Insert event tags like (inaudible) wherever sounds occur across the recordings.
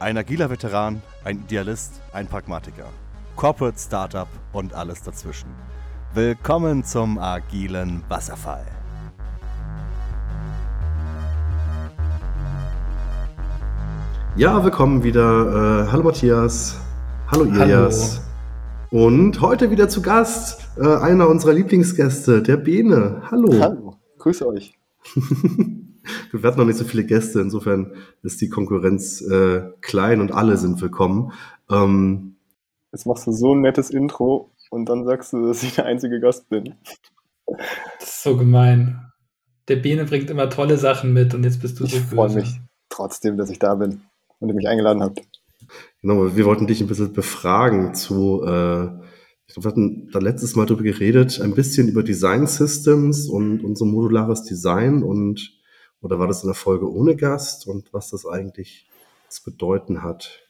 Ein agiler Veteran, ein Idealist, ein Pragmatiker. Corporate Startup und alles dazwischen. Willkommen zum agilen Wasserfall. Ja, willkommen wieder. Äh, hallo Matthias. Hallo Ilias. Und heute wieder zu Gast äh, einer unserer Lieblingsgäste, der Bene. Hallo. Hallo, grüße euch. (laughs) Wir werden noch nicht so viele Gäste, insofern ist die Konkurrenz äh, klein und alle sind willkommen. Ähm, Jetzt machst du so ein nettes Intro und dann sagst du, dass ich der einzige Gast bin. Das ist so gemein. Der Bene bringt immer tolle Sachen mit und jetzt bist du ich so Ich freue mich trotzdem, dass ich da bin und ihr mich eingeladen habt. Genau, wir wollten dich ein bisschen befragen zu, äh, ich glaube, wir hatten da letztes Mal drüber geredet, ein bisschen über Design Systems und unser modulares Design und oder war das in der Folge ohne Gast und was das eigentlich zu bedeuten hat?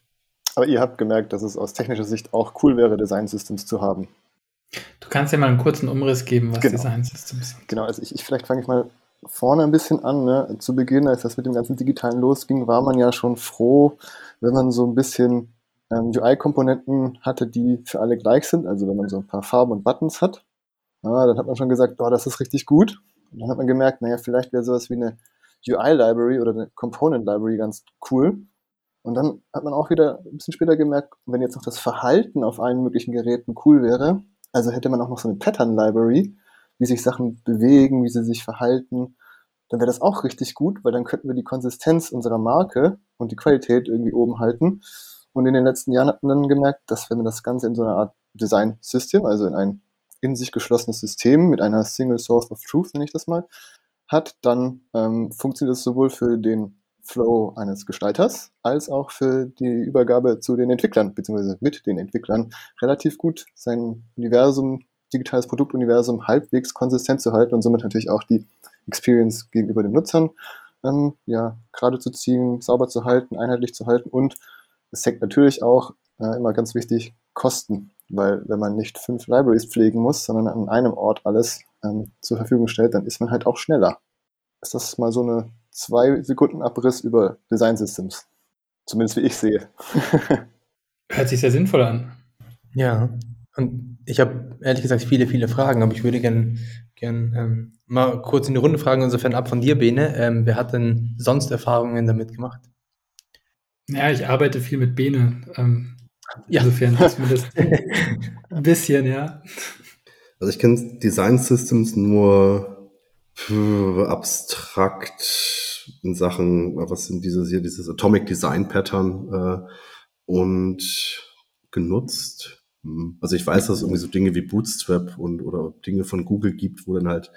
Aber ihr habt gemerkt, dass es aus technischer Sicht auch cool wäre, Design Systems zu haben. Du kannst ja mal einen kurzen Umriss geben, was Genau. Design Systems sind. Genau, also ich, ich vielleicht fange ich mal vorne ein bisschen an. Ne? Zu Beginn, als das mit dem ganzen Digitalen losging, war man ja schon froh, wenn man so ein bisschen ähm, UI-Komponenten hatte, die für alle gleich sind. Also wenn man so ein paar Farben und Buttons hat, ja, dann hat man schon gesagt, oh, das ist richtig gut. Und dann hat man gemerkt, naja, vielleicht wäre sowas wie eine UI-Library oder eine Component-Library ganz cool. Und dann hat man auch wieder ein bisschen später gemerkt, wenn jetzt noch das Verhalten auf allen möglichen Geräten cool wäre, also hätte man auch noch so eine Pattern-Library, wie sich Sachen bewegen, wie sie sich verhalten, dann wäre das auch richtig gut, weil dann könnten wir die Konsistenz unserer Marke und die Qualität irgendwie oben halten. Und in den letzten Jahren hat man dann gemerkt, dass wenn man das Ganze in so einer Art Design-System, also in ein in sich geschlossenes System mit einer Single Source of Truth, nenne ich das mal, hat, dann ähm, funktioniert es sowohl für den Flow eines Gestalters als auch für die Übergabe zu den Entwicklern, beziehungsweise mit den Entwicklern relativ gut sein Universum, digitales Produktuniversum halbwegs konsistent zu halten und somit natürlich auch die Experience gegenüber den Nutzern ähm, ja, gerade zu ziehen, sauber zu halten, einheitlich zu halten und es hängt natürlich auch äh, immer ganz wichtig Kosten, weil wenn man nicht fünf Libraries pflegen muss, sondern an einem Ort alles ähm, zur Verfügung stellt, dann ist man halt auch schneller. Ist das mal so eine zwei Sekunden Abriss über Design Systems? Zumindest wie ich sehe. (laughs) Hört sich sehr sinnvoll an. Ja, und ich habe ehrlich gesagt viele, viele Fragen, aber ich würde gern, gern ähm, mal kurz in die Runde fragen, insofern ab von dir, Bene. Ähm, wer hat denn sonst Erfahrungen damit gemacht? Ja, ich arbeite viel mit Bene. Ähm, Ja. Insofern ist mir das ein bisschen, ja. Also ich kenne Design Systems nur abstrakt in Sachen, was sind dieses hier, dieses Atomic Design Pattern äh, und genutzt. Hm, Also ich weiß, dass es irgendwie so Dinge wie Bootstrap und oder Dinge von Google gibt, wo dann halt,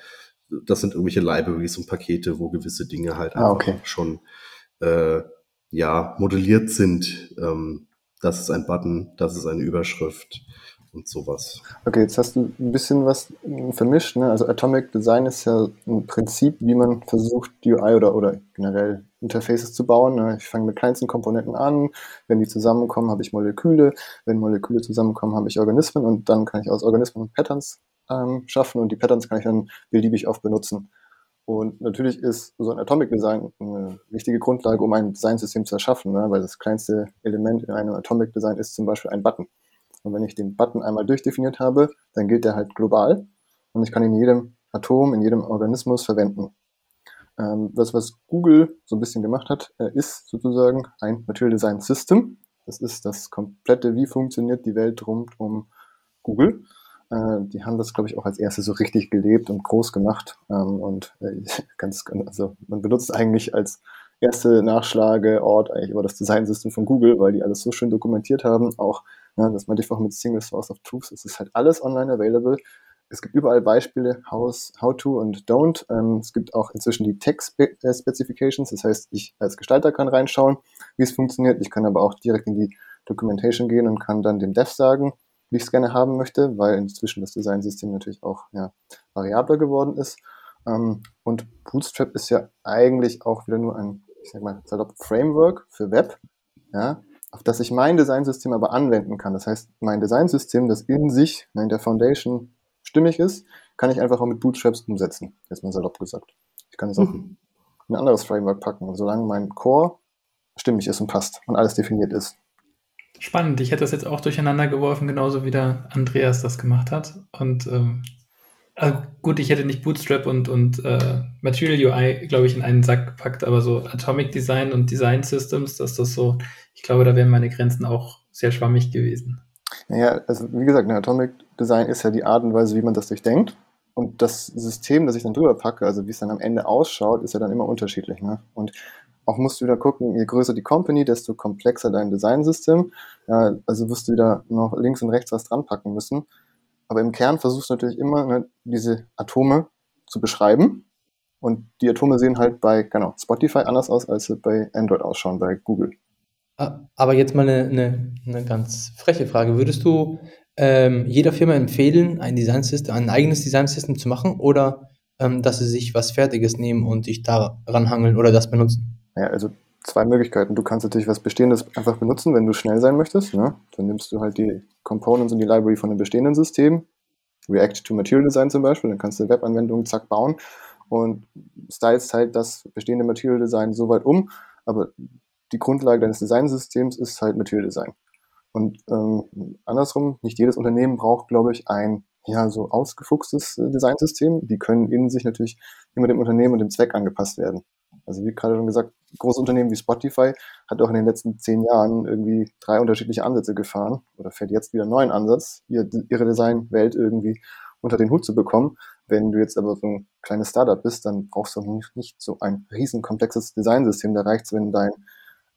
das sind irgendwelche Libraries und Pakete, wo gewisse Dinge halt Ah, einfach okay. schon äh, ja modelliert sind. Ähm, das ist ein Button, das ist eine Überschrift und sowas. Okay, jetzt hast du ein bisschen was vermischt. Ne? Also Atomic Design ist ja ein Prinzip, wie man versucht, UI oder, oder generell Interfaces zu bauen. Ne? Ich fange mit kleinsten Komponenten an. Wenn die zusammenkommen, habe ich Moleküle. Wenn Moleküle zusammenkommen, habe ich Organismen. Und dann kann ich aus Organismen Patterns ähm, schaffen. Und die Patterns kann ich dann beliebig oft benutzen. Und natürlich ist so ein Atomic Design eine wichtige Grundlage, um ein Designsystem zu erschaffen. Ne? Weil das kleinste Element in einem Atomic Design ist zum Beispiel ein Button. Und wenn ich den Button einmal durchdefiniert habe, dann gilt der halt global und ich kann ihn in jedem Atom, in jedem Organismus verwenden. Ähm, das, was Google so ein bisschen gemacht hat, äh, ist sozusagen ein Material Design System. Das ist das komplette, wie funktioniert die Welt rund um Google. Äh, die haben das, glaube ich, auch als erste so richtig gelebt und groß gemacht. Ähm, und äh, (laughs) ganz, also man benutzt eigentlich als erste Nachschlageort eigentlich immer das Designsystem von Google, weil die alles so schön dokumentiert haben. Auch, ja, das meinte ich auch mit Single Source of Truth. Es ist halt alles online available. Es gibt überall Beispiele, how's, how to und don't. Ähm, es gibt auch inzwischen die Text-Specifications. Das heißt, ich als Gestalter kann reinschauen, wie es funktioniert. Ich kann aber auch direkt in die Documentation gehen und kann dann dem Dev sagen, wie ich es gerne haben möchte, weil inzwischen das Designsystem natürlich auch ja, variabler geworden ist. Ähm, und Bootstrap ist ja eigentlich auch wieder nur ein, ich sag mal, salopp Framework für Web, ja, auf das ich mein Designsystem aber anwenden kann. Das heißt, mein Designsystem, das in sich, in der Foundation stimmig ist, kann ich einfach auch mit Bootstraps umsetzen, jetzt mal salopp gesagt. Ich kann es auch Mhm. in ein anderes Framework packen. Solange mein Core stimmig ist und passt und alles definiert ist. Spannend. Ich hätte das jetzt auch durcheinander geworfen, genauso wie der Andreas das gemacht hat. Und ähm, also gut, ich hätte nicht Bootstrap und, und äh, Material UI, glaube ich, in einen Sack gepackt, aber so Atomic Design und Design Systems, dass das so, ich glaube, da wären meine Grenzen auch sehr schwammig gewesen. Naja, also wie gesagt, ne, Atomic Design ist ja die Art und Weise, wie man das durchdenkt. Und das System, das ich dann drüber packe, also wie es dann am Ende ausschaut, ist ja dann immer unterschiedlich. Ne? Und auch musst du wieder gucken, je größer die Company, desto komplexer dein Designsystem. Also wirst du wieder noch links und rechts was dran packen müssen. Aber im Kern versuchst du natürlich immer, ne, diese Atome zu beschreiben. Und die Atome sehen halt bei genau, Spotify anders aus, als sie bei Android ausschauen, bei Google. Ah, aber jetzt mal eine, eine, eine ganz freche Frage. Würdest du ähm, jeder Firma empfehlen, ein Designsystem, ein eigenes Designsystem zu machen oder ähm, dass sie sich was Fertiges nehmen und sich daran hangeln oder das benutzen? Ja, also zwei Möglichkeiten. Du kannst natürlich was Bestehendes einfach benutzen, wenn du schnell sein möchtest. Ne? Dann nimmst du halt die Components und die Library von einem bestehenden System, React to Material Design zum Beispiel, dann kannst du Webanwendungen zack bauen und stylst halt das bestehende Material Design so weit um, aber die Grundlage deines Designsystems ist halt Material Design. Und ähm, andersrum, nicht jedes Unternehmen braucht, glaube ich, ein ja so ausgefuchstes äh, Designsystem. Die können in sich natürlich immer dem Unternehmen und dem Zweck angepasst werden. Also wie gerade schon gesagt, große Unternehmen wie Spotify hat auch in den letzten zehn Jahren irgendwie drei unterschiedliche Ansätze gefahren oder fährt jetzt wieder einen neuen Ansatz, ihre Designwelt irgendwie unter den Hut zu bekommen. Wenn du jetzt aber so ein kleines Startup bist, dann brauchst du nicht, so ein riesen komplexes Designsystem. Da reicht es, wenn dein,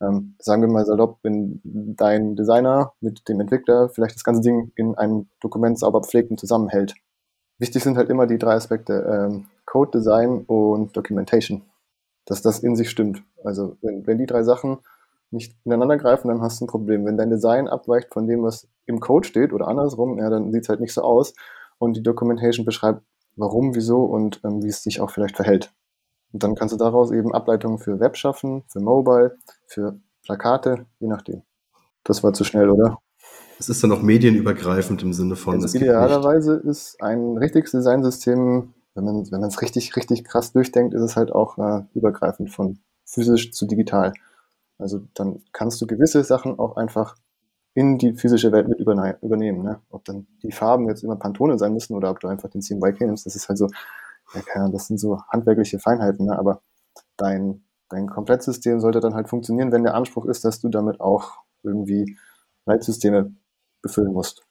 ähm, sagen wir mal salopp, wenn dein Designer mit dem Entwickler vielleicht das ganze Ding in einem Dokument sauber pflegt und zusammenhält. Wichtig sind halt immer die drei Aspekte, ähm, Code, Design und Documentation dass das in sich stimmt. Also wenn, wenn die drei Sachen nicht ineinander greifen, dann hast du ein Problem. Wenn dein Design abweicht von dem, was im Code steht oder andersrum, ja, dann sieht es halt nicht so aus. Und die Documentation beschreibt, warum, wieso und ähm, wie es sich auch vielleicht verhält. Und dann kannst du daraus eben Ableitungen für Web schaffen, für Mobile, für Plakate, je nachdem. Das war zu schnell, oder? Es ist dann auch medienübergreifend im Sinne von. Also idealerweise ist ein richtiges Designsystem wenn man wenn es richtig richtig krass durchdenkt, ist es halt auch äh, übergreifend von physisch zu digital. Also dann kannst du gewisse Sachen auch einfach in die physische Welt mit übernehmen. Ne? Ob dann die Farben jetzt immer Pantone sein müssen oder ob du einfach den CMYK nimmst, das ist halt so, ja, das sind so handwerkliche Feinheiten, ne? aber dein, dein Komplettsystem sollte dann halt funktionieren, wenn der Anspruch ist, dass du damit auch irgendwie Leitsysteme befüllen musst.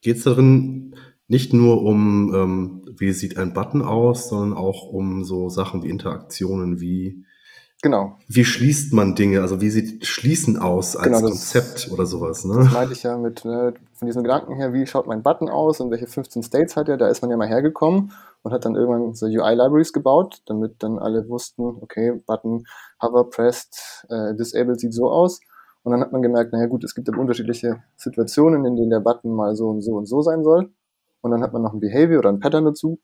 Geht es darin nicht nur um, ähm, wie sieht ein Button aus, sondern auch um so Sachen wie Interaktionen, wie Genau. Wie schließt man Dinge? Also wie sieht Schließen aus als genau, das, Konzept oder sowas? Ne? Das meinte ich ja mit ne, von diesem Gedanken her, wie schaut mein Button aus und welche 15 States hat er? Da ist man ja mal hergekommen und hat dann irgendwann so UI-Libraries gebaut, damit dann alle wussten, okay, Button Hover Pressed, äh, Disabled sieht so aus. Und dann hat man gemerkt, naja gut, es gibt aber unterschiedliche Situationen, in denen der Button mal so und so und so sein soll und dann hat man noch ein Behavior oder ein Pattern dazu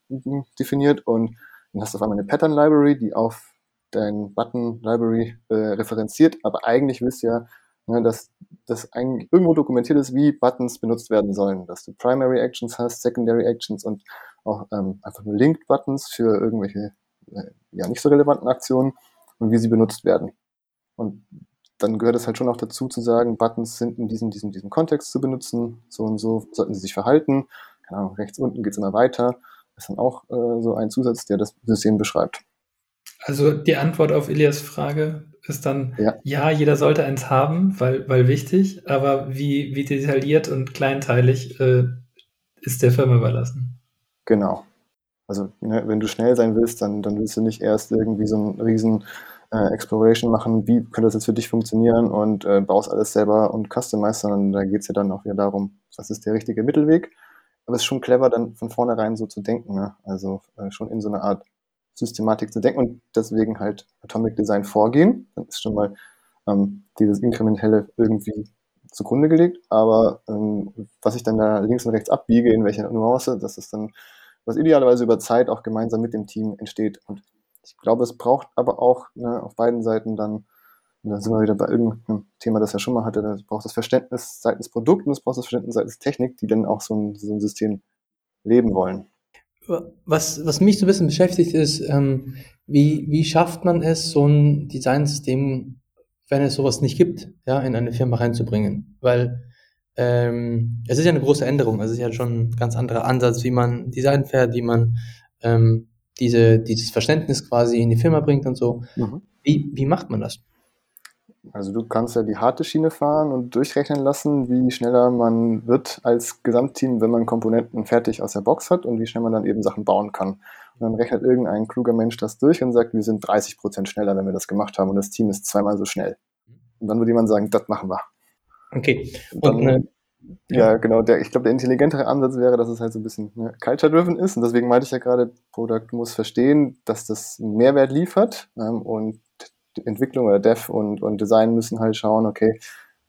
definiert. Und dann hast du auf einmal eine Pattern Library, die auf dein Button Library äh, referenziert, aber eigentlich willst du ja, ne, dass das eigentlich irgendwo dokumentiert ist, wie Buttons benutzt werden sollen, dass du Primary Actions hast, Secondary Actions und auch ähm, einfach nur Linked Buttons für irgendwelche äh, ja nicht so relevanten Aktionen und wie sie benutzt werden. Und dann gehört es halt schon auch dazu zu sagen, Buttons sind in diesem, diesem, diesem Kontext zu benutzen, so und so sollten sie sich verhalten Ahnung, rechts unten geht es immer weiter. Das ist dann auch äh, so ein Zusatz, der das System beschreibt. Also die Antwort auf Ilias Frage ist dann, ja, ja jeder sollte eins haben, weil, weil wichtig, aber wie, wie detailliert und kleinteilig äh, ist der Firma überlassen. Genau. Also ne, wenn du schnell sein willst, dann, dann willst du nicht erst irgendwie so einen riesen äh, Exploration machen, wie könnte das jetzt für dich funktionieren und äh, baust alles selber und customize, sondern da geht es ja dann auch wieder darum, was ist der richtige Mittelweg aber es ist schon clever, dann von vornherein so zu denken. Ne? Also äh, schon in so eine Art Systematik zu denken und deswegen halt Atomic Design vorgehen. Dann ist schon mal ähm, dieses Inkrementelle irgendwie zugrunde gelegt. Aber ähm, was ich dann da links und rechts abbiege, in welcher Nuance, das ist dann, was idealerweise über Zeit auch gemeinsam mit dem Team entsteht. Und ich glaube, es braucht aber auch ne, auf beiden Seiten dann und dann sind wir wieder bei irgendeinem Thema, das er schon mal hatte. Da braucht das Verständnis seitens Produkt und es braucht das Verständnis seitens Technik, die dann auch so ein, so ein System leben wollen. Was, was mich so ein bisschen beschäftigt ist, ähm, wie, wie schafft man es, so ein Designsystem wenn es sowas nicht gibt, ja, in eine Firma reinzubringen. Weil ähm, es ist ja eine große Änderung. Es ist ja schon ein ganz anderer Ansatz, wie man Design fährt, wie man ähm, diese, dieses Verständnis quasi in die Firma bringt und so. Mhm. Wie, wie macht man das? Also du kannst ja die harte Schiene fahren und durchrechnen lassen, wie schneller man wird als Gesamtteam, wenn man Komponenten fertig aus der Box hat und wie schnell man dann eben Sachen bauen kann. Und dann rechnet irgendein kluger Mensch das durch und sagt, wir sind 30 Prozent schneller, wenn wir das gemacht haben und das Team ist zweimal so schnell. Und dann würde jemand sagen, das machen wir. Okay. Und dann, äh, ja. ja. genau. Der, ich glaube, der intelligentere Ansatz wäre, dass es halt so ein bisschen ne, culture-driven ist. Und deswegen meinte ich ja gerade, Product muss verstehen, dass das einen Mehrwert liefert. Ähm, und Entwicklung oder Dev und, und Design müssen halt schauen, okay,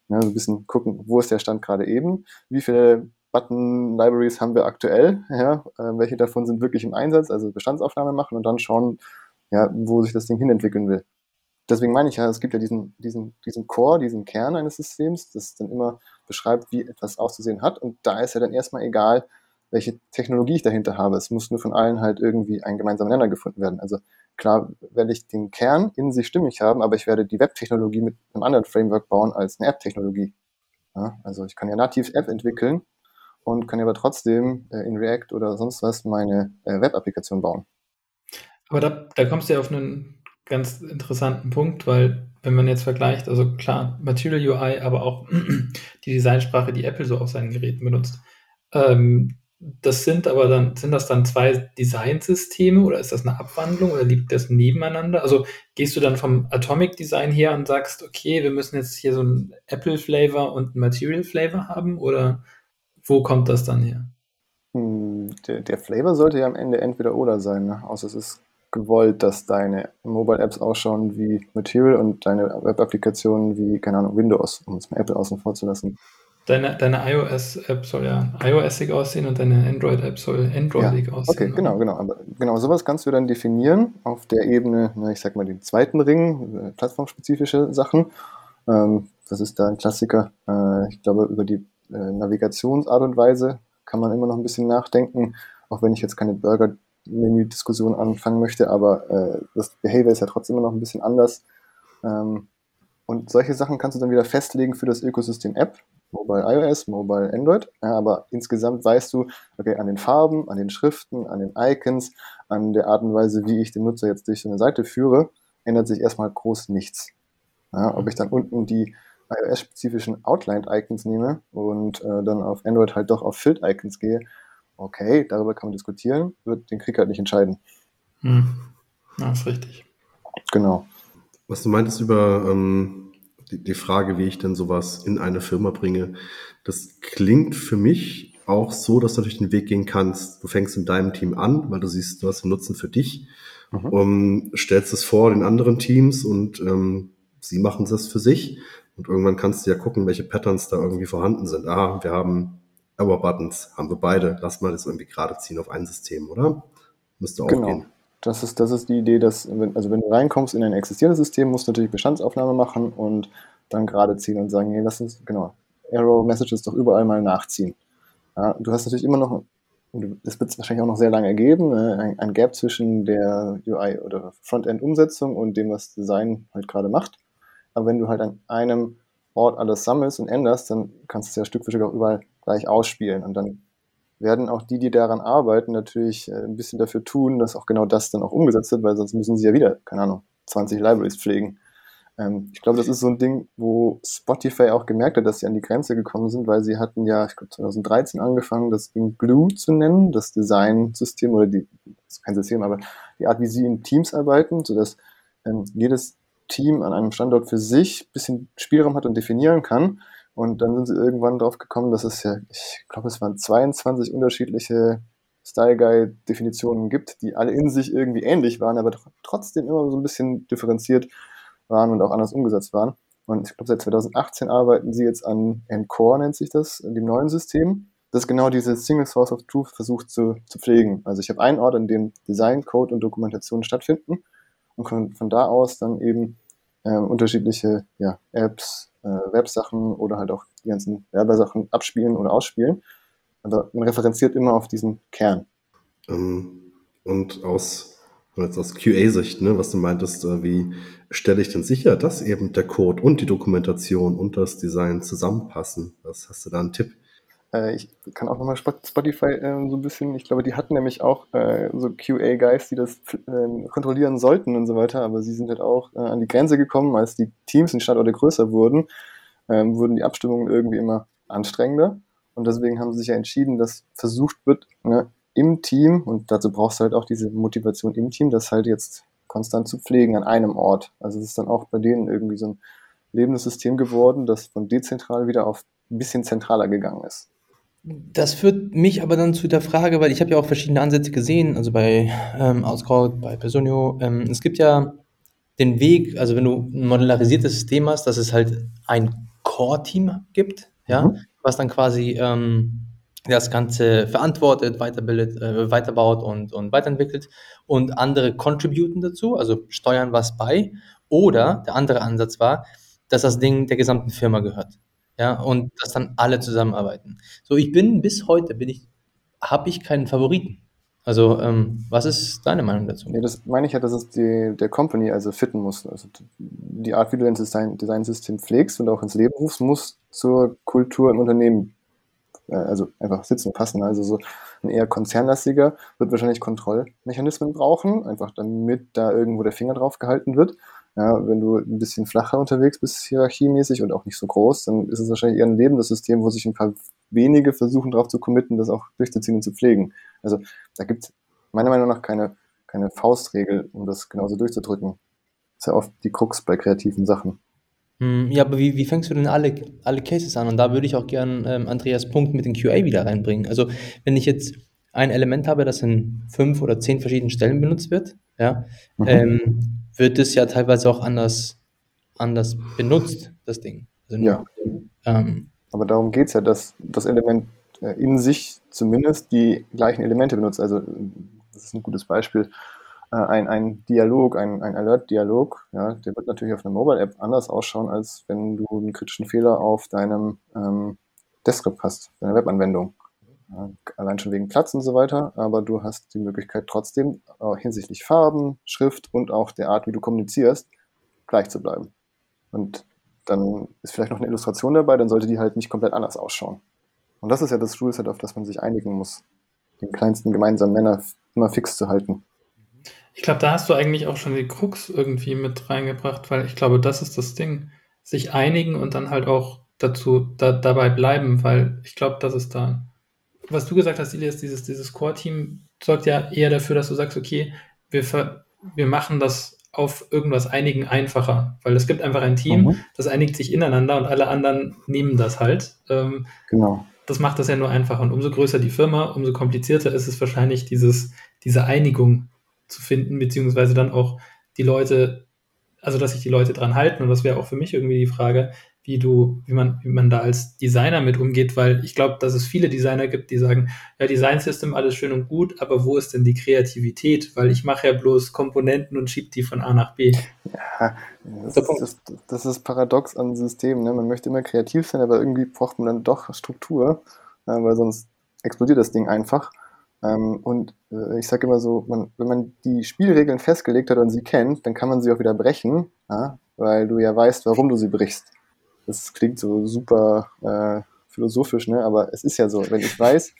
ne, so ein bisschen gucken, wo ist der Stand gerade eben, wie viele Button-Libraries haben wir aktuell, ja, äh, welche davon sind wirklich im Einsatz, also Bestandsaufnahme machen und dann schauen, ja, wo sich das Ding hinentwickeln will. Deswegen meine ich ja, es gibt ja diesen, diesen, diesen Core, diesen Kern eines Systems, das dann immer beschreibt, wie etwas auszusehen hat. Und da ist ja dann erstmal egal, welche Technologie ich dahinter habe. Es muss nur von allen halt irgendwie ein gemeinsamer Nenner gefunden werden. Also klar werde ich den Kern in sich stimmig haben, aber ich werde die Web-Technologie mit einem anderen Framework bauen als eine App-Technologie. Ja, also ich kann ja nativ App entwickeln und kann aber trotzdem äh, in React oder sonst was meine äh, Web-Applikation bauen. Aber da, da kommst du ja auf einen ganz interessanten Punkt, weil wenn man jetzt vergleicht, also klar, Material UI, aber auch (clears throat) die Designsprache, die Apple so auf seinen Geräten benutzt, ähm, das sind aber dann, sind das dann zwei Designsysteme oder ist das eine Abwandlung oder liegt das nebeneinander? Also gehst du dann vom Atomic Design her und sagst, okay, wir müssen jetzt hier so ein Apple Flavor und ein Material Flavor haben oder wo kommt das dann her? Hm, der, der Flavor sollte ja am Ende entweder oder sein, ne? außer es ist gewollt, dass deine Mobile Apps ausschauen wie Material und deine Web-Applikationen wie, keine Ahnung, Windows, um es mal Apple außen vor zu lassen. Deine, deine iOS-App soll ja iOSig aussehen und deine Android-App soll Androidig ja, aussehen. Okay, genau, genau. Aber genau sowas kannst du dann definieren auf der Ebene, na, ich sag mal, den zweiten Ring, äh, plattformspezifische Sachen. Ähm, das ist da ein Klassiker. Äh, ich glaube, über die äh, Navigationsart und Weise kann man immer noch ein bisschen nachdenken, auch wenn ich jetzt keine Burger-Menü-Diskussion anfangen möchte, aber äh, das Behavior ist ja trotzdem immer noch ein bisschen anders. Ähm, und solche Sachen kannst du dann wieder festlegen für das Ökosystem App. Mobile iOS, Mobile Android. Ja, aber insgesamt weißt du, okay, an den Farben, an den Schriften, an den Icons, an der Art und Weise, wie ich den Nutzer jetzt durch so eine Seite führe, ändert sich erstmal groß nichts. Ja, ob ich dann unten die iOS-spezifischen Outlined-Icons nehme und äh, dann auf Android halt doch auf Filled-Icons gehe, okay, darüber kann man diskutieren, wird den Krieg halt nicht entscheiden. Hm. Ja, ist richtig. Genau. Was du meintest über ähm, die, die Frage, wie ich denn sowas in eine Firma bringe, das klingt für mich auch so, dass du natürlich den Weg gehen kannst. Du fängst in deinem Team an, weil du siehst, du hast den Nutzen für dich, mhm. um, stellst es vor den anderen Teams und ähm, sie machen es für sich. Und irgendwann kannst du ja gucken, welche Patterns da irgendwie vorhanden sind. Ah, wir haben Error Buttons, haben wir beide. Lass mal das irgendwie gerade ziehen auf ein System, oder? Müsste auch genau. gehen. Das ist, das ist die Idee, dass, wenn, also wenn du reinkommst in ein existierendes System, musst du natürlich Bestandsaufnahme machen und dann gerade ziehen und sagen, hey, lass uns, genau, Arrow-Messages doch überall mal nachziehen. Ja, du hast natürlich immer noch, es wird wahrscheinlich auch noch sehr lange ergeben, ne, ein, ein, Gap zwischen der UI- oder Frontend-Umsetzung und dem, was Design halt gerade macht. Aber wenn du halt an einem Ort alles sammelst und änderst, dann kannst du es ja Stück für Stück auch überall gleich ausspielen. Und dann werden auch die, die daran arbeiten, natürlich äh, ein bisschen dafür tun, dass auch genau das dann auch umgesetzt wird, weil sonst müssen sie ja wieder, keine Ahnung, 20 Libraries pflegen. Ähm, ich glaube, das ist so ein Ding, wo Spotify auch gemerkt hat, dass sie an die Grenze gekommen sind, weil sie hatten ja, ich glaube, 2013 angefangen, das Ding Glue zu nennen, das Design-System oder die, das ist kein System, aber die Art, wie sie in Teams arbeiten, sodass ähm, jedes Team an einem Standort für sich ein bisschen Spielraum hat und definieren kann. Und dann sind sie irgendwann drauf gekommen, dass es ja, ich glaube, es waren 22 unterschiedliche Style Guide Definitionen gibt, die alle in sich irgendwie ähnlich waren, aber trotzdem immer so ein bisschen differenziert waren und auch anders umgesetzt waren. Und ich glaube, seit 2018 arbeiten sie jetzt an Encore, nennt sich das, dem neuen System, das genau diese Single Source of Truth versucht zu, zu pflegen. Also ich habe einen Ort, an dem Design, Code und Dokumentation stattfinden und kann von da aus dann eben äh, unterschiedliche ja, Apps, äh, Websachen oder halt auch die ganzen Werbesachen abspielen oder ausspielen. Aber man referenziert immer auf diesen Kern. Ähm, und aus, aus QA-Sicht, ne, was du meintest, äh, wie stelle ich denn sicher, dass eben der Code und die Dokumentation und das Design zusammenpassen? Was hast du da einen Tipp? Äh, ich kann auch nochmal Spotify äh, so ein bisschen, ich glaube, die hatten nämlich auch äh, so QA-Guys, die das äh, kontrollieren sollten und so weiter, aber sie sind halt auch äh, an die Grenze gekommen, als die Teams in Standorte größer wurden, ähm, wurden die Abstimmungen irgendwie immer anstrengender und deswegen haben sie sich ja entschieden, dass versucht wird, ne, im Team, und dazu brauchst du halt auch diese Motivation im Team, das halt jetzt konstant zu pflegen an einem Ort. Also es ist dann auch bei denen irgendwie so ein lebendes System geworden, das von dezentral wieder auf ein bisschen zentraler gegangen ist. Das führt mich aber dann zu der Frage, weil ich habe ja auch verschiedene Ansätze gesehen, also bei ähm, Auskraut, bei Personio. Ähm, es gibt ja den Weg, also wenn du ein modularisiertes System hast, dass es halt ein Core-Team gibt, ja, mhm. was dann quasi ähm, das Ganze verantwortet, weiterbildet, äh, weiterbaut und, und weiterentwickelt und andere contributen dazu, also steuern was bei. Oder der andere Ansatz war, dass das Ding der gesamten Firma gehört. Ja, und dass dann alle zusammenarbeiten. So, ich bin bis heute, bin ich, habe ich keinen Favoriten. Also, ähm, was ist deine Meinung dazu? Ja, das meine ich ja, dass es die, der Company also fitten muss. Also die Art, wie du dein Design, Design-System pflegst und auch ins Leben rufst, muss zur Kultur im Unternehmen äh, also einfach sitzen passen. Also so ein eher konzernlastiger wird wahrscheinlich Kontrollmechanismen brauchen, einfach damit da irgendwo der Finger drauf gehalten wird. Ja, wenn du ein bisschen flacher unterwegs bist, hierarchiemäßig und auch nicht so groß, dann ist es wahrscheinlich eher ein lebendes System, wo sich ein paar wenige versuchen, darauf zu committen, das auch durchzuziehen und zu pflegen. Also da gibt es meiner Meinung nach keine, keine Faustregel, um das genauso durchzudrücken. Das ist ja oft die Krux bei kreativen Sachen. Hm, ja, aber wie wie fängst du denn alle alle Cases an? Und da würde ich auch gern, ähm, Andreas Punkt mit dem QA wieder reinbringen. Also, wenn ich jetzt ein Element habe, das in fünf oder zehn verschiedenen Stellen benutzt wird, ja, mhm. ähm, wird es ja teilweise auch anders anders benutzt, das Ding. Also ja. Ähm, aber darum geht es ja, dass das Element äh, in sich zumindest die gleichen Elemente benutzt. Also, das ist ein gutes Beispiel. Äh, ein, ein Dialog, ein, ein Alert-Dialog, ja, der wird natürlich auf einer Mobile-App anders ausschauen, als wenn du einen kritischen Fehler auf deinem ähm, Desktop hast, deiner Webanwendung. Allein schon wegen Platz und so weiter, aber du hast die Möglichkeit trotzdem äh, hinsichtlich Farben, Schrift und auch der Art, wie du kommunizierst, gleich zu bleiben. Und dann ist vielleicht noch eine Illustration dabei, dann sollte die halt nicht komplett anders ausschauen. Und das ist ja das Rule-Set, auf das man sich einigen muss, den kleinsten gemeinsamen Nenner immer fix zu halten. Ich glaube, da hast du eigentlich auch schon die Krux irgendwie mit reingebracht, weil ich glaube, das ist das Ding. Sich einigen und dann halt auch dazu da, dabei bleiben, weil ich glaube, das ist da. Was du gesagt hast, Ilias, dieses, dieses Core-Team sorgt ja eher dafür, dass du sagst, okay, wir, ver, wir machen das auf irgendwas einigen einfacher, weil es gibt einfach ein Team, mhm. das einigt sich ineinander und alle anderen nehmen das halt. Ähm, genau. Das macht das ja nur einfacher und umso größer die Firma, umso komplizierter ist es wahrscheinlich, dieses, diese Einigung zu finden, beziehungsweise dann auch die Leute, also dass sich die Leute dran halten. Und das wäre auch für mich irgendwie die Frage, wie du, wie man, wie man da als Designer mit umgeht, weil ich glaube, dass es viele Designer gibt, die sagen, ja, Design System, alles schön und gut, aber wo ist denn die Kreativität? Weil ich mache ja bloß Komponenten und schiebe die von A nach B. Ja, das, ist, das, das ist paradox an Systemen. Ne? Man möchte immer kreativ sein, aber irgendwie braucht man dann doch Struktur, äh, weil sonst explodiert das Ding einfach. Ähm, und äh, ich sage immer so, man, wenn man die Spielregeln festgelegt hat und sie kennt, dann kann man sie auch wieder brechen, ja? weil du ja weißt, warum du sie brichst. Das klingt so super äh, philosophisch, ne? aber es ist ja so, wenn ich weiß,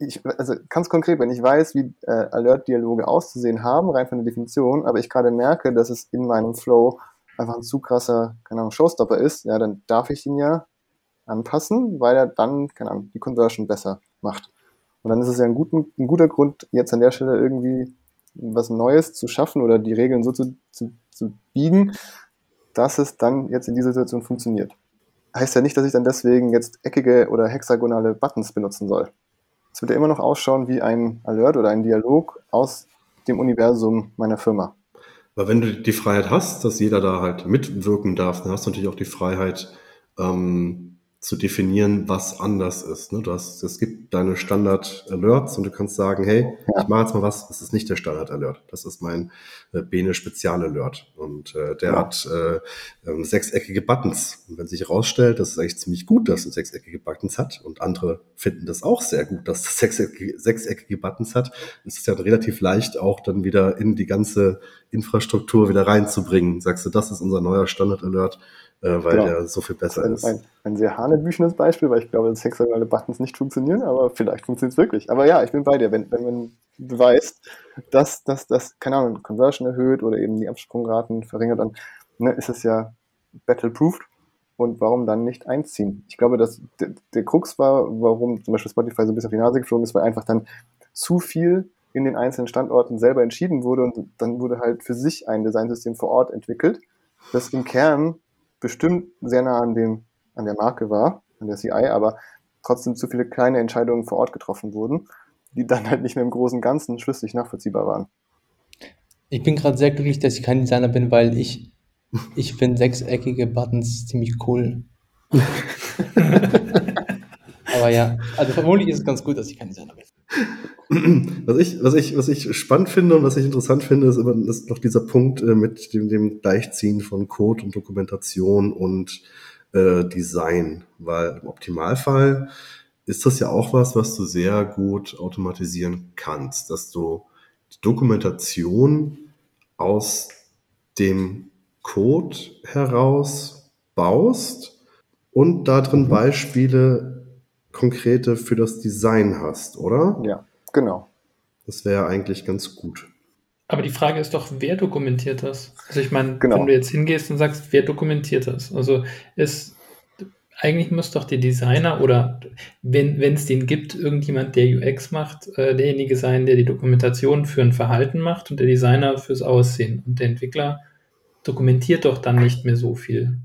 ich, also ganz konkret, wenn ich weiß, wie äh, Alert-Dialoge auszusehen haben, rein von der Definition, aber ich gerade merke, dass es in meinem Flow einfach ein zu krasser, keine Ahnung, Showstopper ist, ja, dann darf ich ihn ja anpassen, weil er dann, keine Ahnung, die Conversion besser macht. Und dann ist es ja ein, guten, ein guter Grund, jetzt an der Stelle irgendwie was Neues zu schaffen oder die Regeln so zu, zu, zu biegen, dass es dann jetzt in dieser Situation funktioniert. Heißt ja nicht, dass ich dann deswegen jetzt eckige oder hexagonale Buttons benutzen soll. Es wird ja immer noch ausschauen wie ein Alert oder ein Dialog aus dem Universum meiner Firma. Weil wenn du die Freiheit hast, dass jeder da halt mitwirken darf, dann hast du natürlich auch die Freiheit, ähm, zu definieren, was anders ist. Ne? Du hast, es gibt deine Standard-Alerts und du kannst sagen, hey, Ja. ich mache jetzt mal was, das ist nicht der Standard-Alert, das ist mein äh, Bene Spezial-Alert. Und äh, der Ja. hat äh, ähm, sechseckige Buttons. Und wenn sich herausstellt, dass es eigentlich ziemlich gut, dass es sechseckige Buttons hat und andere finden das auch sehr gut, dass es sechseckige, sechseckige Buttons hat, ist es ja relativ leicht auch dann wieder in die ganze Infrastruktur wieder reinzubringen. Sagst du, das ist unser neuer Standard-Alert, äh, weil Genau. der so viel besser ein, ist. ein, ein sehr hanebüchenes Beispiel, weil ich glaube, dass hexagonale Buttons nicht funktionieren, aber vielleicht funktioniert es wirklich. Aber ja, ich bin bei dir. Wenn, wenn man beweist, dass dass das, keine Ahnung, Conversion erhöht oder eben die Absprungraten verringert, dann ne, ist es ja battle-proofed. Und warum dann nicht einziehen? Ich glaube, dass der, der Krux war, warum zum Beispiel Spotify so ein bisschen auf die Nase geflogen ist, weil einfach dann zu viel in den einzelnen Standorten selber entschieden wurde und dann wurde halt für sich ein Designsystem vor Ort entwickelt, das im Kern bestimmt sehr nah an, dem, an der Marke war, an der CI, aber trotzdem zu viele kleine Entscheidungen vor Ort getroffen wurden, die dann halt nicht mehr im großen Ganzen schlüssig nachvollziehbar waren. Ich bin gerade sehr glücklich, dass ich kein Designer bin, weil ich, ich finde sechseckige Buttons ziemlich cool. (laughs) Aber ja, also vermutlich ist es ganz gut, dass ich kein Designer bin. (clears throat) Was ich, was ich, was ich spannend finde und was ich interessant finde, ist immer ist noch dieser Punkt äh, mit dem, dem Gleichziehen von Code und Dokumentation und äh, Design, weil im Optimalfall ist das ja auch was, was du sehr gut automatisieren kannst, dass du die Dokumentation aus dem Code heraus baust und darin Beispiele konkrete für das Design hast, oder? Ja, genau. Das wäre eigentlich ganz gut. Aber die Frage ist doch, wer dokumentiert das? Also ich meine, Genau. wenn du jetzt hingehst und sagst, wer dokumentiert das? Also ist eigentlich muss doch der Designer oder wenn wenn es den gibt, irgendjemand, der UX macht, äh, derjenige sein, der die Dokumentation für ein Verhalten macht und der Designer fürs Aussehen. Und der Entwickler dokumentiert doch dann nicht mehr so viel.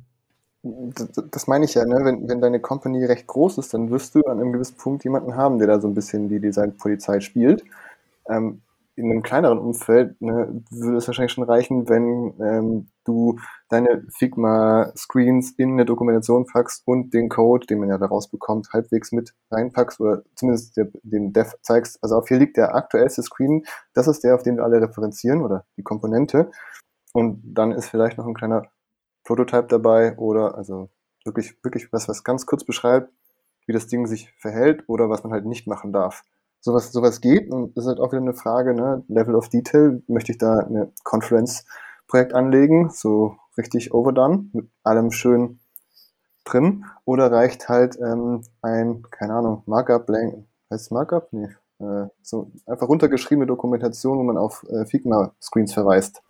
Das, meine ich ja, ne? wenn, wenn deine Company recht groß ist, dann wirst du an einem gewissen Punkt jemanden haben, der da so ein bisschen die Designpolizei spielt. Ähm, in einem kleineren Umfeld ne, würde es wahrscheinlich schon reichen, wenn ähm, du deine Figma-Screens in eine Dokumentation packst und den Code, den man ja daraus bekommt, halbwegs mit reinpackst oder zumindest der, den Dev zeigst. Also auf hier liegt der aktuellste Screen, das ist der, auf den wir alle referenzieren oder die Komponente. Und dann ist vielleicht noch ein kleiner Prototype dabei oder also wirklich, wirklich was, was ganz kurz beschreibt, wie das Ding sich verhält oder was man halt nicht machen darf. Sowas, sowas geht und das ist halt auch wieder eine Frage, ne? Level of Detail, möchte ich da eine Conference-Projekt anlegen, so richtig overdone, mit allem schön drin, oder reicht halt ähm, ein, keine Ahnung, Markup, heißt Markup? Nee, äh, so einfach runtergeschriebene Dokumentation, wo man auf äh, Figma-Screens verweist.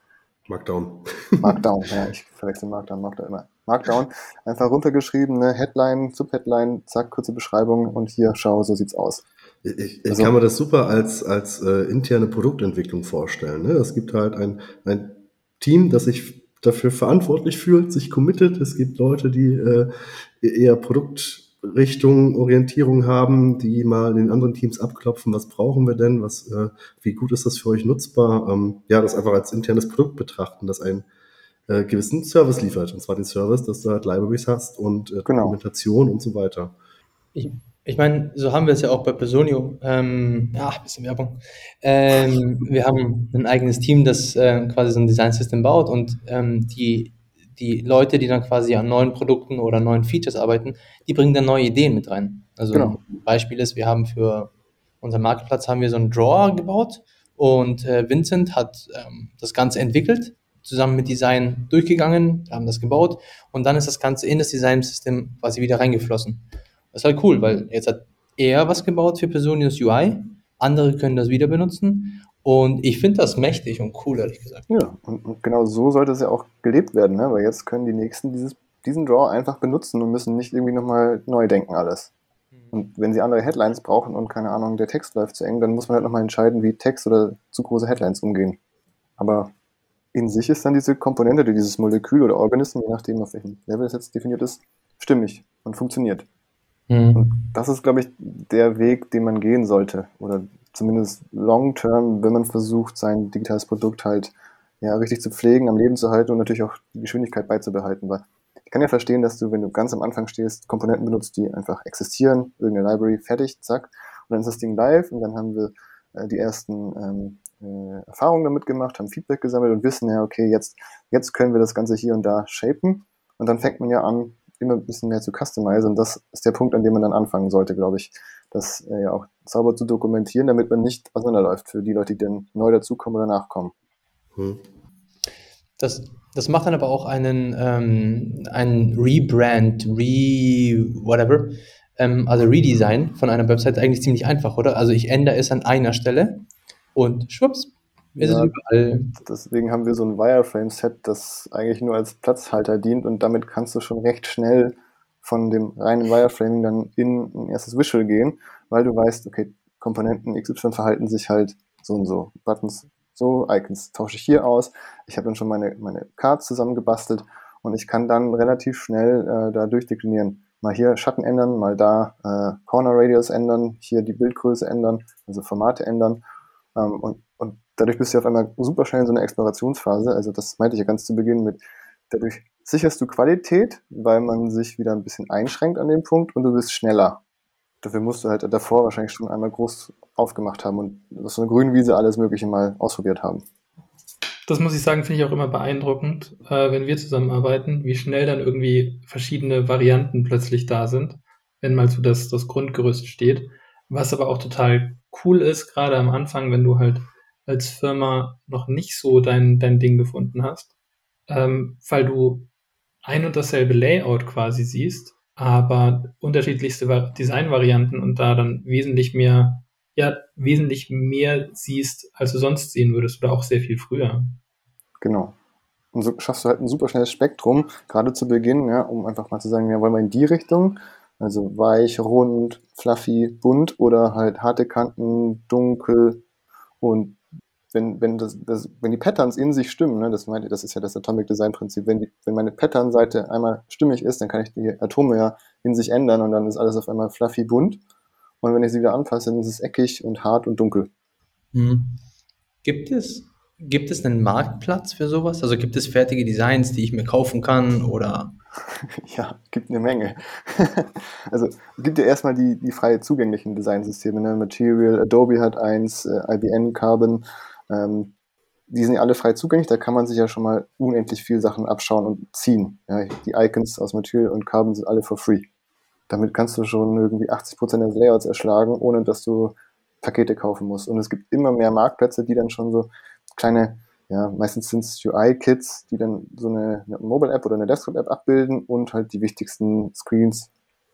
Markdown. Markdown, ja, ich verwechsel Markdown, Markdown immer. Markdown, einfach runtergeschriebene Headline, Subheadline, zack, kurze Beschreibung und hier, schau, so sieht's aus. Ich, ich Also- kann mir das super als, als äh, interne Produktentwicklung vorstellen. Ne? Es gibt halt ein, ein Team, das sich dafür verantwortlich fühlt, sich committet. Es gibt Leute, die äh, eher Produktrichtung, Orientierung haben, die mal den anderen Teams abklopfen, was brauchen wir denn, was, äh, wie gut ist das für euch nutzbar. Ähm, ja, das einfach als internes Produkt betrachten, das einen äh, gewissen Service liefert. Und zwar den Service, dass du halt Libraries hast und äh, Genau. Dokumentation und so weiter. Ich, ich meine, so haben wir es ja auch bei Personio. Ähm, ja, ein bisschen Werbung. Ähm, wir haben ein eigenes Team, das ähm, quasi so ein Design-System baut und ähm, die, die Leute, die dann quasi an neuen Produkten oder neuen Features arbeiten, die bringen dann neue Ideen mit rein. Also Genau. ein Beispiel ist, wir haben für unseren Marktplatz haben wir so einen Drawer gebaut und äh, Vincent hat ähm, das Ganze entwickelt, zusammen mit Design durchgegangen, wir haben das gebaut und dann ist das Ganze in das Design-System quasi wieder reingeflossen. Das ist halt cool, weil jetzt hat er was gebaut für Personius UI, andere können das wieder benutzen und ich finde das mächtig und cool, ehrlich gesagt. Ja, und, und genau so sollte es ja auch gelebt werden, ne? weil jetzt können die Nächsten dieses, diesen Draw einfach benutzen und müssen nicht irgendwie nochmal neu denken alles. Und wenn sie andere Headlines brauchen und keine Ahnung, der Text läuft zu eng, dann muss man halt nochmal entscheiden, wie Text oder zu große Headlines umgehen. Aber in sich ist dann diese Komponente, die dieses Molekül oder Organism, je nachdem, auf welchem Level es jetzt definiert ist, stimmig und funktioniert. Mhm. Und das ist, glaube ich, der Weg, den man gehen sollte. Oder zumindest long term, wenn man versucht, sein digitales Produkt halt ja, richtig zu pflegen, am Leben zu halten und natürlich auch die Geschwindigkeit beizubehalten. Weil ich kann ja verstehen, dass du, wenn du ganz am Anfang stehst, Komponenten benutzt, die einfach existieren, irgendeine Library, fertig, zack, und dann ist das Ding live und dann haben wir äh, die ersten ähm, äh, Erfahrungen damit gemacht, haben Feedback gesammelt und wissen ja, okay, jetzt, jetzt können wir das Ganze hier und da shapen. Und dann fängt man ja an, immer ein bisschen mehr zu customizen. Und das ist der Punkt, an dem man dann anfangen sollte, glaube ich, das äh, ja auch sauber zu dokumentieren, damit man nicht auseinanderläuft für die Leute, die dann neu dazukommen oder nachkommen. Hm. Das, das macht dann aber auch einen, ähm, einen Rebrand, Re, whatever, ähm, also Redesign von einer Website eigentlich ziemlich einfach, oder? Also ich ändere es an einer Stelle und schwupps, ist ja, es überall. Deswegen haben wir so ein Wireframe-Set, das eigentlich nur als Platzhalter dient und damit kannst du schon recht schnell von dem reinen Wireframing dann in ein erstes Visual gehen, weil du weißt, okay, Komponenten XY verhalten sich halt so und so. Buttons so, Icons tausche ich hier aus. Ich habe dann schon meine, meine Cards zusammengebastelt und ich kann dann relativ schnell äh, da durchdeklinieren. Mal hier Schatten ändern, mal da äh, Corner Radius ändern, hier die Bildgröße ändern, also Formate ändern. Ähm, und, und dadurch bist du auf einmal super schnell in so einer Explorationsphase. Also das meinte ich ja ganz zu Beginn mit, dadurch sicherst du Qualität, weil man sich wieder ein bisschen einschränkt an dem Punkt und du bist schneller. Dafür musst du halt davor wahrscheinlich schon einmal groß aufgemacht haben und auf so eine Grünwiese alles Mögliche mal ausprobiert haben. Das muss ich sagen, finde ich auch immer beeindruckend, äh, wenn wir zusammenarbeiten, wie schnell dann irgendwie verschiedene Varianten plötzlich da sind, wenn mal so das, das Grundgerüst steht. Was aber auch total cool ist, gerade am Anfang, wenn du halt als Firma noch nicht so dein, dein Ding gefunden hast, ähm, weil du ein und dasselbe Layout quasi siehst, aber unterschiedlichste Designvarianten und da dann wesentlich mehr ja wesentlich mehr siehst, als du sonst sehen würdest oder auch sehr viel früher. Genau. Und so schaffst du halt ein super schnelles Spektrum, gerade zu Beginn, ja, um einfach mal zu sagen, ja, wollen wir in die Richtung, also weich, rund, fluffy, bunt oder halt harte Kanten, dunkel und wenn, wenn, das, das, wenn die Patterns in sich stimmen, ne, das, meinte, das ist ja das Atomic Design Prinzip, wenn, die, wenn meine Pattern-Seite einmal stimmig ist, dann kann ich die Atome ja in sich ändern und dann ist alles auf einmal fluffy bunt. Und wenn ich sie wieder anfasse, dann ist es eckig und hart und dunkel. Hm. Gibt es, gibt es einen Marktplatz für sowas? Also gibt es fertige Designs, die ich mir kaufen kann oder? (laughs) Ja, gibt eine Menge. (laughs) also es gibt ja erstmal die, die freie zugänglichen Designsysteme. Ne? Material, Adobe hat eins, äh, IBM, Carbon. Ähm, die sind ja alle frei zugänglich, da kann man sich ja schon mal unendlich viel Sachen abschauen und ziehen. Ja, die Icons aus Material und Carbon sind alle for free damit kannst du schon irgendwie 80 Prozent des Layouts erschlagen, ohne dass du Pakete kaufen musst. Und es gibt immer mehr Marktplätze, die dann schon so kleine, ja, meistens sind es UI-Kits, die dann so eine, eine Mobile-App oder eine Desktop-App abbilden und halt die wichtigsten Screens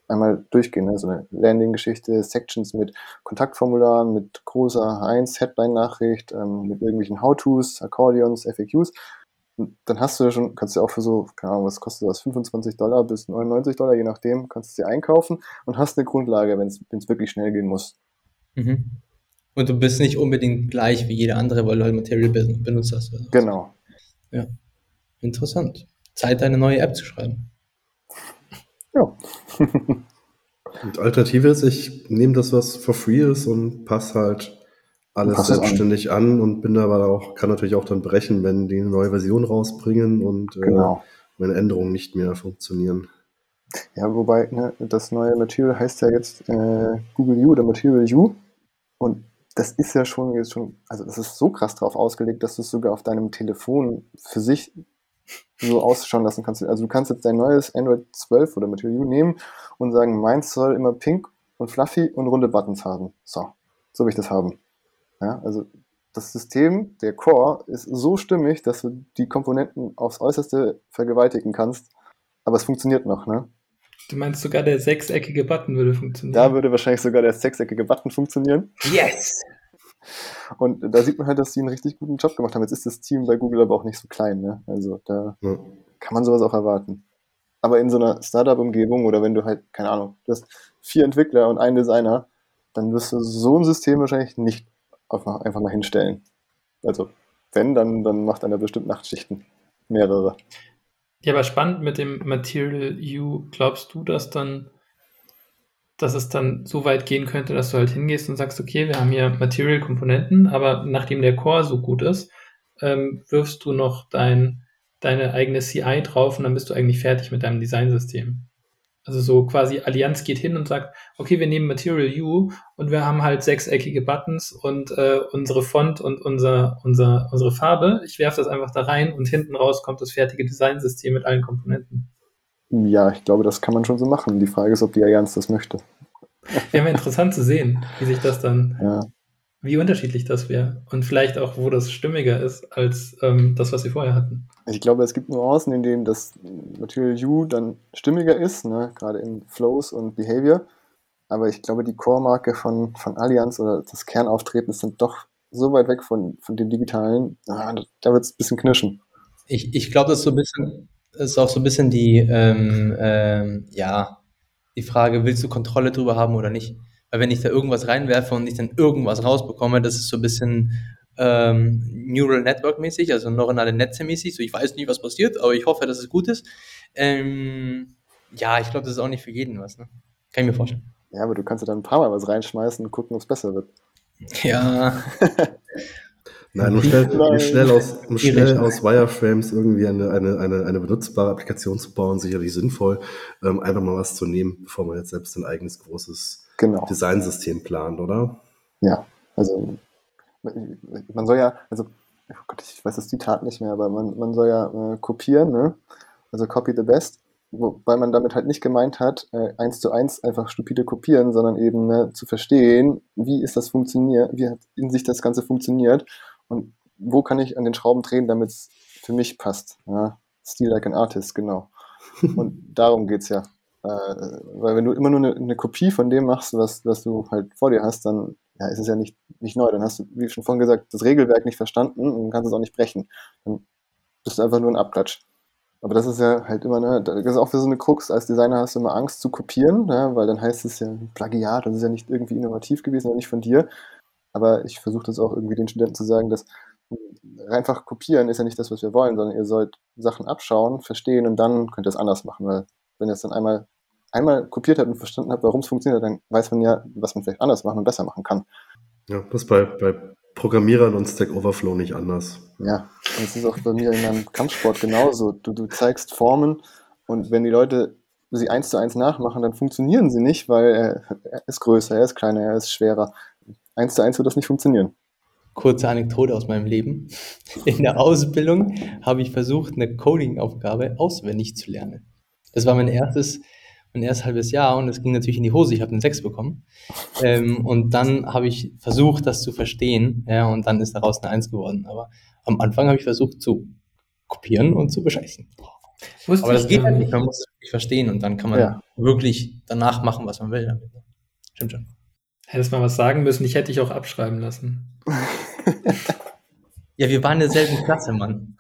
einmal durchgehen. Ne? So eine Landing-Geschichte, Sections mit Kontaktformularen, mit großer H1, Headline-Nachricht, ähm, mit irgendwelchen How-Tos, Accordions, FAQs dann hast du ja schon, kannst du auch für so, keine Ahnung, was kostet das, 25 Dollar bis 99 Dollar, je nachdem, kannst du sie einkaufen und hast eine Grundlage, wenn es wirklich schnell gehen muss. Mhm. Und du bist nicht unbedingt gleich wie jeder andere, weil du halt Material benutzt hast. Genau. Ja. Interessant. Zeit, eine neue App zu schreiben. Ja. (laughs) und Alternative ist, ich nehme das, was for free ist und passe halt alles selbstständig an. an. und bin da aber auch, kann natürlich auch dann brechen, wenn die eine neue Version rausbringen und äh, genau. äh, meine Änderungen nicht mehr funktionieren. Ja, wobei ne, das neue Material heißt ja jetzt äh, Google U oder Material U und das ist ja schon jetzt schon, also das ist so krass drauf ausgelegt, dass du es sogar auf deinem Telefon für sich so ausschauen lassen kannst. Also du kannst jetzt dein neues Android 12 oder Material U nehmen und sagen, meins soll immer pink und fluffy und runde Buttons haben. So, so will ich das haben. Ja, also das System, der Core, ist so stimmig, dass du die Komponenten aufs Äußerste vergewaltigen kannst. Aber es funktioniert noch, ne? Du meinst sogar der sechseckige Button würde funktionieren? Da würde wahrscheinlich sogar der sechseckige Button funktionieren. Yes! Und da sieht man halt, dass die einen richtig guten Job gemacht haben. Jetzt ist das Team bei Google aber auch nicht so klein, ne? Also da ja. kann man sowas auch erwarten. Aber in so einer Startup-Umgebung oder wenn du halt, keine Ahnung, du hast vier Entwickler und einen Designer, dann wirst du so ein System wahrscheinlich nicht einfach, einfach mal hinstellen. Also, wenn, dann, dann macht einer bestimmt Nachtschichten. Mehrere. Ja, aber spannend mit dem Material U. Glaubst du, dass dann, dass es dann so weit gehen könnte, dass du halt hingehst und sagst, okay, wir haben hier Material-Komponenten, aber nachdem der Core so gut ist, ähm, wirfst du noch dein deine eigene CI drauf und dann bist du eigentlich fertig mit deinem Designsystem. Also so quasi Allianz geht hin und sagt, okay, wir nehmen Material U und wir haben halt sechseckige Buttons und äh, unsere Font und unser, unser, unsere Farbe. Ich werfe das einfach da rein und hinten raus kommt das fertige Designsystem mit allen Komponenten. Ja, ich glaube, das kann man schon so machen. Die Frage ist, ob die Allianz das möchte. Wäre interessant zu sehen, wie sich das dann, Ja. wie unterschiedlich das wäre. Und vielleicht auch, wo das stimmiger ist als ähm, das, was sie vorher hatten. Ich glaube, es gibt Nuancen, in denen das Material U dann stimmiger ist, ne? gerade in Flows und Behavior. Aber ich glaube, die Core-Marke von, von Allianz oder das Kernauftreten ist dann doch so weit weg von, von dem Digitalen, ah, da- wird es ein bisschen knirschen. Ich, ich glaube, das ist so ein bisschen, ist auch so ein bisschen die, ähm, ähm, ja, die Frage, willst du Kontrolle drüber haben oder nicht? Weil wenn ich da irgendwas reinwerfe und ich dann irgendwas rausbekomme, das ist so ein bisschen ähm, Neural Network mäßig, also neuronale Netze mäßig. So, ich weiß nie, was passiert, aber ich hoffe, dass es gut ist. Ähm, ja, ich glaube, das ist auch nicht für jeden was. Ne? Kann ich mir vorstellen. Ja, aber du kannst ja dann ein paar Mal was reinschmeißen und gucken, ob es besser wird. Ja, (laughs) Nein, um schnell, um schnell, aus, um schnell aus Wireframes irgendwie eine, eine, eine, eine benutzbare Applikation zu bauen, sicherlich sinnvoll, ähm, einfach mal was zu nehmen, bevor man jetzt selbst ein eigenes großes Genau. Designsystem plant, oder? Ja, also man soll ja, also oh Gott, ich weiß das Zitat nicht mehr, aber man, man soll ja äh, kopieren, ne? Also copy the best, wobei man damit halt nicht gemeint hat, äh, eins zu eins einfach stupide kopieren, sondern eben ne, zu verstehen, wie ist das funktioniert, wie hat in sich das Ganze funktioniert und wo kann ich an den Schrauben drehen, damit es für mich passt. Ja? Steal like an artist, genau. (laughs) Und darum geht's ja. Äh, weil wenn du immer nur eine, eine Kopie von dem machst, was, was du halt vor dir hast, dann ja, ist es ja nicht, nicht neu. Dann hast du, wie schon vorhin gesagt, das Regelwerk nicht verstanden und kannst es auch nicht brechen. Dann bist du einfach nur ein Abklatsch. Aber das ist ja halt immer, ne, das ist auch für so eine Krux. Als Designer hast du immer Angst zu kopieren, ne, weil dann heißt es ja Plagiat, das ist ja nicht irgendwie innovativ gewesen oder nicht von dir. Aber ich versuche das auch irgendwie den Studenten zu sagen, dass einfach kopieren ist ja nicht das, was wir wollen, sondern ihr sollt Sachen abschauen, verstehen und dann könnt ihr es anders machen. Weil wenn ihr es dann einmal, einmal kopiert habt und verstanden habt, warum es funktioniert, dann weiß man ja, was man vielleicht anders machen und besser machen kann. Ja, das ist bei, bei Programmierern und Stack Overflow nicht anders. Ja, und es ist auch bei mir in meinem Kampfsport genauso. Du, du zeigst Formen und wenn die Leute sie eins zu eins nachmachen, dann funktionieren sie nicht, weil er ist größer, er ist kleiner, er ist schwerer. Eins zu eins wird das nicht funktionieren. kurze Anekdote aus meinem Leben. In der Ausbildung habe ich versucht, eine Coding-Aufgabe auswendig zu lernen. Das war mein erstes, mein erstes halbes Jahr und es ging natürlich in die Hose. Ich habe eine 6 bekommen. Ähm, und dann habe ich versucht, das zu verstehen. Ja, und dann ist daraus eine 1 geworden. Aber am Anfang habe ich versucht zu kopieren und zu bescheißen. Wusste Aber das geht gar halt nicht. Man muss es wirklich verstehen und dann kann man Ja. wirklich danach machen, was man will. damit. Stimmt schon. Hättest mal was sagen müssen, ich hätte dich auch abschreiben lassen. Ja, wir waren in derselben Klasse, Mann.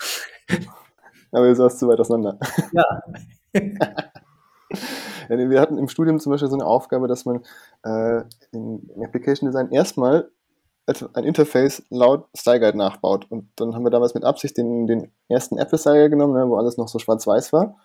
Aber ihr saßt zu weit auseinander. Ja. (laughs) Wir hatten im Studium zum Beispiel so eine Aufgabe, dass man äh, in, in Application Design erstmal ein Interface laut Style Guide nachbaut. Und dann haben wir damals mit Absicht den, den ersten Apple Style Guide genommen, ne, wo alles noch so schwarz-weiß war.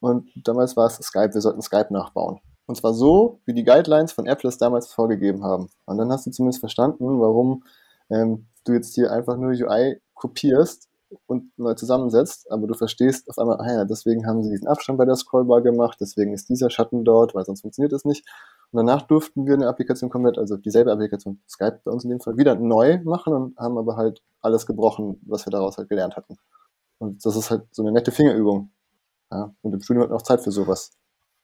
Und damals war es Skype, wir sollten Skype nachbauen. Und zwar so, wie die Guidelines von Apple es damals vorgegeben haben. Und dann hast du zumindest verstanden, warum ähm, du jetzt hier einfach nur UI kopierst und neu zusammensetzt, aber du verstehst auf einmal, ah ja, deswegen haben sie diesen Abstand bei der Scrollbar gemacht, deswegen ist dieser Schatten dort, weil sonst funktioniert es nicht. Und danach durften wir eine Applikation komplett, also dieselbe Applikation, Skype bei uns in dem Fall, wieder neu machen und haben aber halt alles gebrochen, was wir daraus halt gelernt hatten. Und das ist halt so eine nette Fingerübung. Ja, und im Studium hat man auch Zeit für sowas.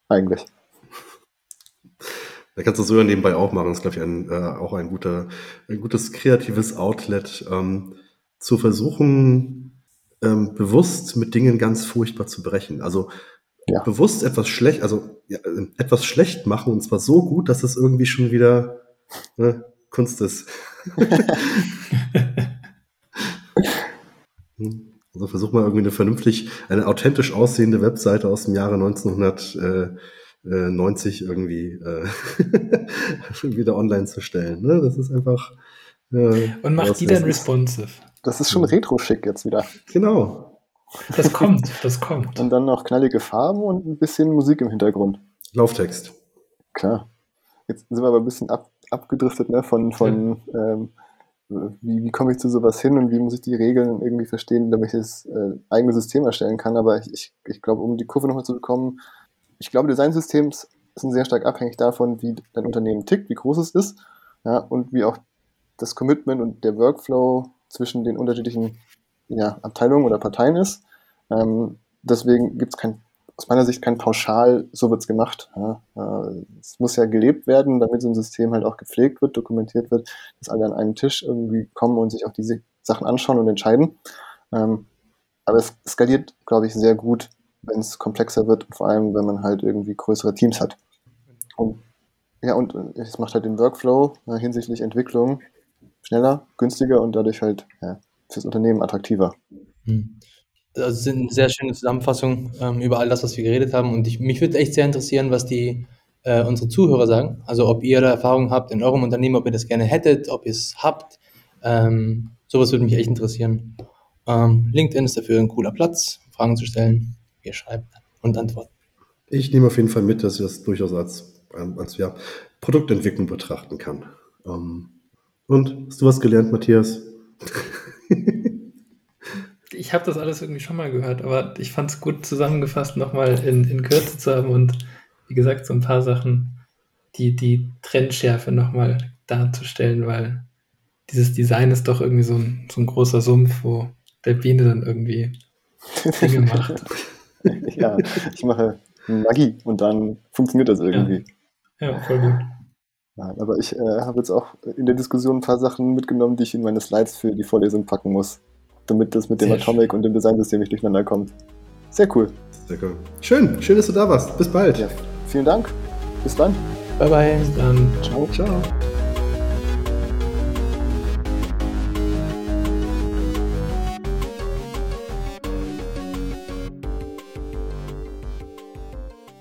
Eigentlich. Da kannst du so ja nebenbei auch machen. Das ist, glaube ich, ein, äh, auch ein, guter, ein gutes kreatives Outlet, ähm, zu versuchen, ähm, bewusst mit Dingen ganz furchtbar zu brechen. Also Ja. bewusst etwas schlecht, also ja, äh, etwas schlecht machen und zwar so gut, dass es irgendwie schon wieder ne, Kunst ist. (laughs) Hm. Also versuch mal irgendwie eine vernünftig, eine authentisch aussehende Webseite aus dem Jahre 1990 irgendwie äh, (laughs) wieder online zu stellen. Ne? Das ist einfach. Äh, Und macht die dann responsive. Das ist schon retro-schick jetzt wieder. Genau. Das kommt, das kommt. Und dann noch knallige Farben und ein bisschen Musik im Hintergrund. Lauftext. Klar. Jetzt sind wir aber ein bisschen ab, abgedriftet ne, von, von ähm, wie, wie komme ich zu sowas hin und wie muss ich die Regeln irgendwie verstehen, damit ich das äh, eigene System erstellen kann. Aber ich, ich, ich glaube, um die Kurve nochmal zu bekommen, ich glaube, Designsystems sind sehr stark abhängig davon, wie dein Unternehmen tickt, wie groß es ist ja, und wie auch das Commitment und der Workflow zwischen den unterschiedlichen ja, Abteilungen oder Parteien ist. Ähm, deswegen gibt es aus meiner Sicht kein Pauschal, so wird es gemacht. Ja. Äh, es muss ja gelebt werden, damit so ein System halt auch gepflegt wird, dokumentiert wird, dass alle an einen Tisch irgendwie kommen und sich auch diese Sachen anschauen und entscheiden. Ähm, aber es skaliert, glaube ich, sehr gut, wenn es komplexer wird vor allem, wenn man halt irgendwie größere Teams hat. Und ja, und es macht halt den Workflow äh, hinsichtlich Entwicklung schneller, günstiger und dadurch halt ja, fürs Unternehmen attraktiver. Hm. Das sind eine sehr schöne Zusammenfassung ähm, über all das, was wir geredet haben. Und ich, mich würde echt sehr interessieren, was die äh, unsere Zuhörer sagen. Also ob ihr da Erfahrungen habt in eurem Unternehmen, ob ihr das gerne hättet, ob ihr es habt. Ähm, sowas würde mich echt interessieren. Ähm, LinkedIn ist dafür ein cooler Platz, Fragen zu stellen. Ihr schreibt und antworten. Ich nehme auf jeden Fall mit, dass ich das durchaus als, als ja, Produktentwicklung betrachten kann. Ähm, und hast du was gelernt, Matthias? (laughs) ich habe das alles irgendwie schon mal gehört, aber ich fand es gut zusammengefasst, nochmal in, in Kürze zu haben und wie gesagt, so ein paar Sachen, die, die Trendschärfe nochmal darzustellen, weil dieses Design ist doch irgendwie so ein, so ein großer Sumpf, wo der Biene dann irgendwie (laughs) Dinge macht. (laughs) ja, ich mache Magie und dann funktioniert das irgendwie. Ja, ja voll gut. Nein, aber ich äh, habe jetzt auch in der Diskussion ein paar Sachen mitgenommen, die ich in meine Slides für die Vorlesung packen muss, damit das mit dem Sehr Atomic schön. und dem Designsystem nicht durcheinander kommt. Sehr cool. Sehr cool. Schön, schön, dass du da warst. Bis bald. Ja, vielen Dank. Bis dann. Bye bye. Bis dann. Ciao. Ciao.